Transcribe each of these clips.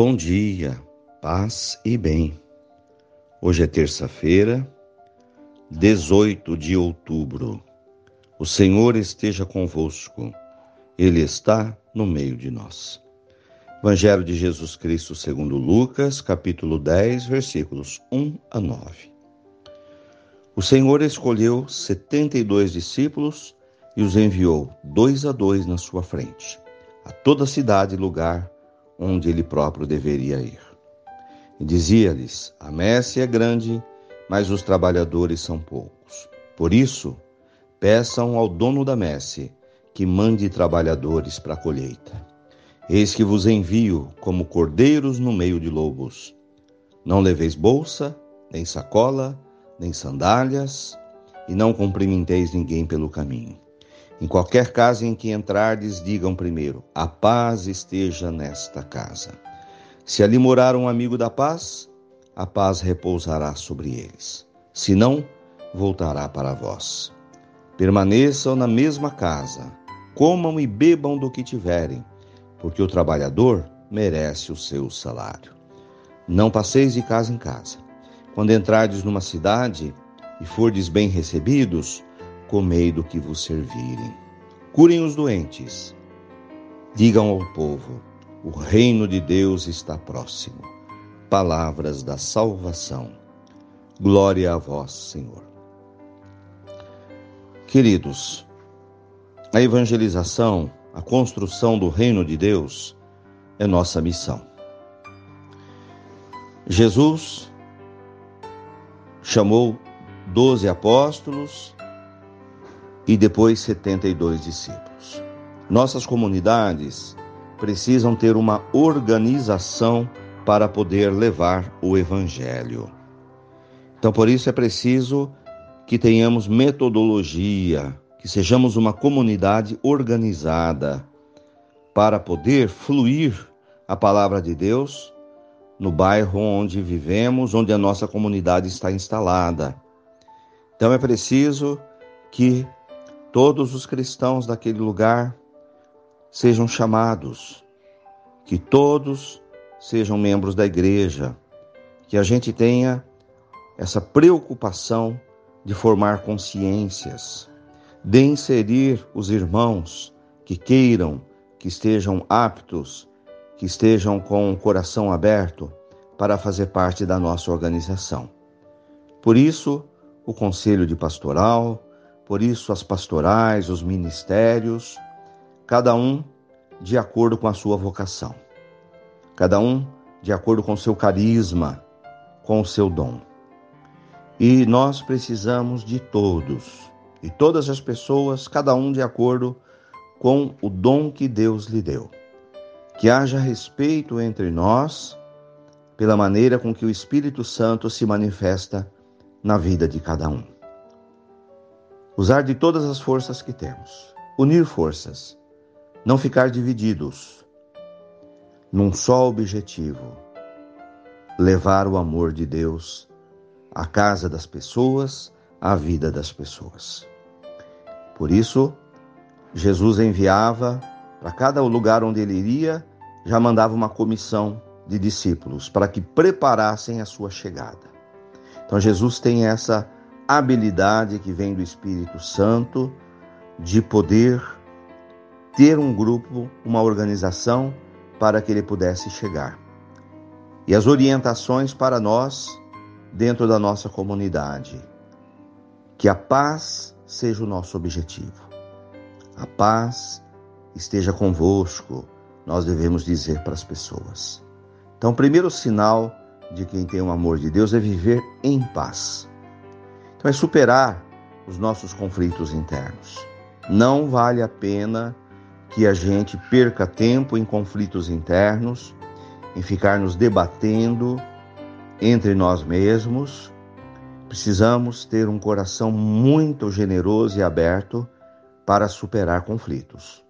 Bom dia, paz e bem. Hoje é terça-feira, 18 de outubro. O Senhor esteja convosco, Ele está no meio de nós. Evangelho de Jesus Cristo segundo Lucas, capítulo 10, versículos 1 a 9. O Senhor escolheu setenta e dois discípulos e os enviou dois a dois na sua frente, a toda cidade e lugar onde ele próprio deveria ir. E dizia-lhes: A messe é grande, mas os trabalhadores são poucos. Por isso, peçam ao dono da messe que mande trabalhadores para a colheita. Eis que vos envio como cordeiros no meio de lobos. Não leveis bolsa, nem sacola, nem sandálias, e não cumprimenteis ninguém pelo caminho. Em qualquer casa em que entrardes, digam primeiro: A paz esteja nesta casa. Se ali morar um amigo da paz, a paz repousará sobre eles. Se não, voltará para vós. Permaneçam na mesma casa, comam e bebam do que tiverem, porque o trabalhador merece o seu salário. Não passeis de casa em casa. Quando entrardes numa cidade e fordes bem recebidos, comei do que vos servirem. Curem os doentes. Digam ao povo: o reino de Deus está próximo. Palavras da salvação. Glória a vós, Senhor. Queridos, a evangelização, a construção do reino de Deus é nossa missão. Jesus chamou doze apóstolos e depois 72 discípulos. Nossas comunidades precisam ter uma organização para poder levar o Evangelho. Então, por isso é preciso que tenhamos metodologia, que sejamos uma comunidade organizada para poder fluir a palavra de Deus no bairro onde vivemos, onde a nossa comunidade está instalada. Então é preciso que todos os cristãos daquele lugar sejam chamados, que todos sejam membros da igreja, que a gente tenha essa preocupação de formar consciências, de inserir os irmãos que queiram, que estejam aptos, que estejam com o coração aberto para fazer parte da nossa organização. Por isso, o Conselho de Pastoral, por isso, as pastorais, os ministérios, cada um de acordo com a sua vocação, cada um de acordo com o seu carisma, com o seu dom. E nós precisamos de todos, e todas as pessoas, cada um de acordo com o dom que Deus lhe deu. Que haja respeito entre nós pela maneira com que o Espírito Santo se manifesta na vida de cada um. Usar de todas as forças que temos. Unir forças. Não ficar divididos. Num só objetivo: levar o amor de Deus à casa das pessoas, à vida das pessoas. Por isso, Jesus enviava para cada lugar onde ele iria, já mandava uma comissão de discípulos para que preparassem a sua chegada. Então Jesus tem essa habilidade que vem do Espírito Santo de poder ter um grupo, uma organização para que ele pudesse chegar. E as orientações para nós dentro da nossa comunidade. Que a paz seja o nosso objetivo. A paz esteja convosco, nós devemos dizer para as pessoas. Então, o primeiro sinal de quem tem o amor de Deus é viver em paz. Então é superar os nossos conflitos internos. Não vale a pena que a gente perca tempo em conflitos internos, em ficar nos debatendo entre nós mesmos. Precisamos ter um coração muito generoso e aberto para superar conflitos.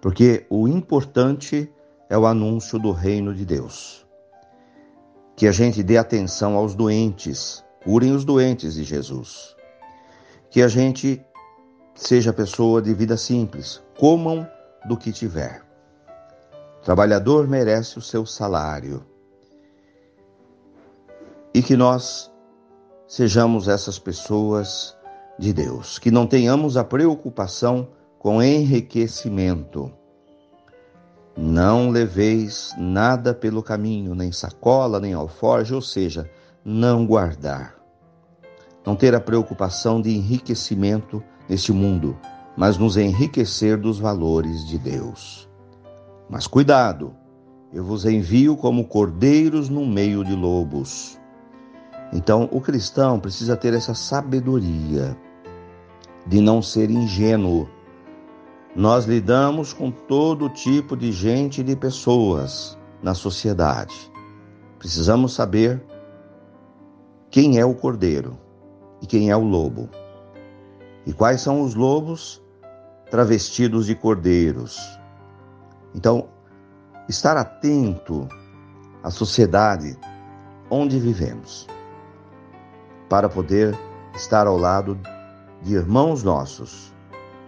Porque o importante é o anúncio do reino de Deus. Que a gente dê atenção aos doentes, Curem os doentes de Jesus. Que a gente seja pessoa de vida simples, comam do que tiver. trabalhador merece o seu salário. E que nós sejamos essas pessoas de Deus, que não tenhamos a preocupação com enriquecimento. Não leveis nada pelo caminho, nem sacola, nem alforje, ou seja, não guardar. Não ter a preocupação de enriquecimento neste mundo, mas nos enriquecer dos valores de Deus. Mas cuidado, eu vos envio como cordeiros no meio de lobos. Então, o cristão precisa ter essa sabedoria de não ser ingênuo. Nós lidamos com todo tipo de gente e de pessoas na sociedade. Precisamos saber quem é o cordeiro e quem é o lobo. E quais são os lobos travestidos de cordeiros. Então, estar atento à sociedade onde vivemos para poder estar ao lado de irmãos nossos,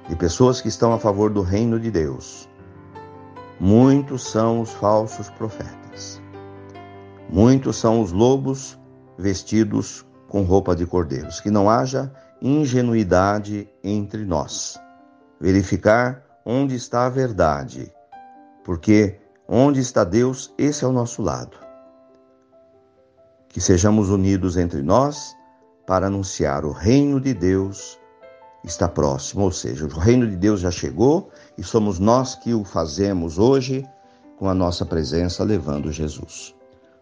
de pessoas que estão a favor do reino de Deus. Muitos são os falsos profetas. Muitos são os lobos vestidos com roupa de cordeiros. Que não haja ingenuidade entre nós. Verificar onde está a verdade, porque onde está Deus, esse é o nosso lado. Que sejamos unidos entre nós para anunciar o reino de Deus está próximo, ou seja, o reino de Deus já chegou e somos nós que o fazemos hoje com a nossa presença levando Jesus.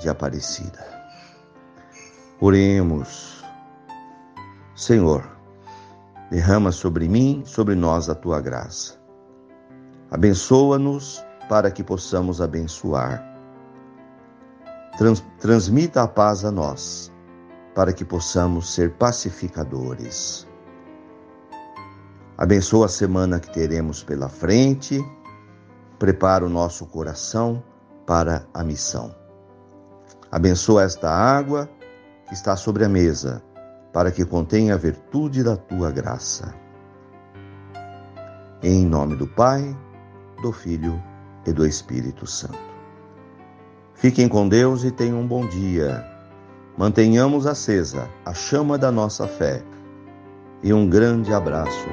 de Aparecida. Oremos. Senhor, derrama sobre mim, sobre nós a tua graça. Abençoa-nos para que possamos abençoar Trans, transmita a paz a nós, para que possamos ser pacificadores. Abençoa a semana que teremos pela frente, prepara o nosso coração para a missão. Abençoa esta água que está sobre a mesa, para que contenha a virtude da tua graça. Em nome do Pai, do Filho e do Espírito Santo. Fiquem com Deus e tenham um bom dia. Mantenhamos acesa a chama da nossa fé. E um grande abraço.